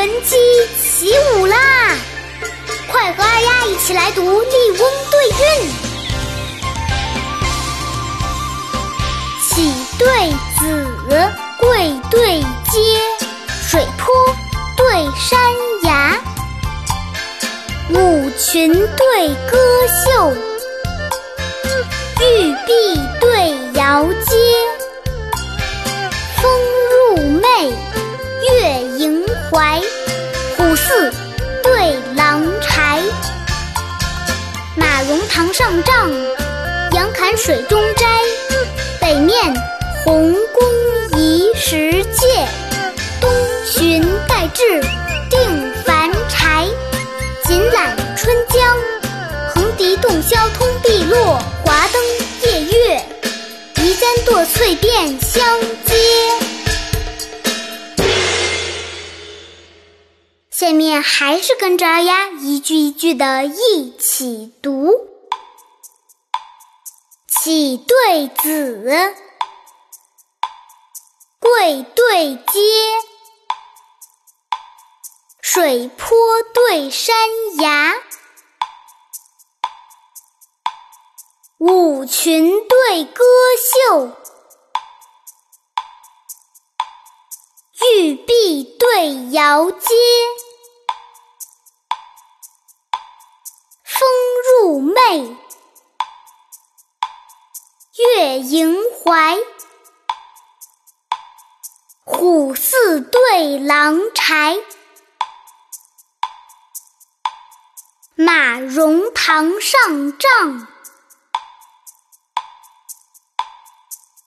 闻鸡起舞啦！快和二丫一起来读《笠翁对韵》。起对子，贵对阶，水坡对山崖，舞裙对歌袖，玉璧对瑶阶。怀，虎似对狼柴。马融堂上帐，杨侃水中斋。北面红宫移石界，东巡待至定凡柴。锦缆春江，横笛洞箫通碧落。华灯夜月，移簪堕翠殿相接。下面还是跟着二丫一句一句的一起读：起对子，贵对阶，水坡对山崖，舞裙对歌袖，玉璧对瑶阶。寐，月盈怀，虎似对狼豺。马融堂上帐，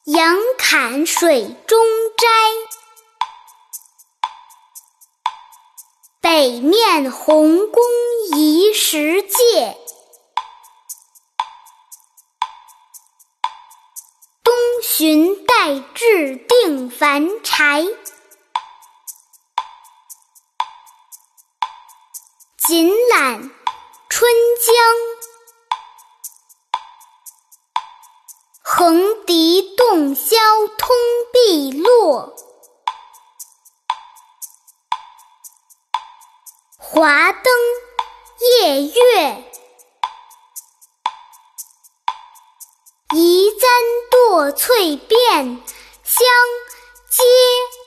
杨侃水中摘。北面红宫移石界，东巡待至定凡柴。锦缆春江，横笛洞箫通碧落。华灯夜月，翠殿相接。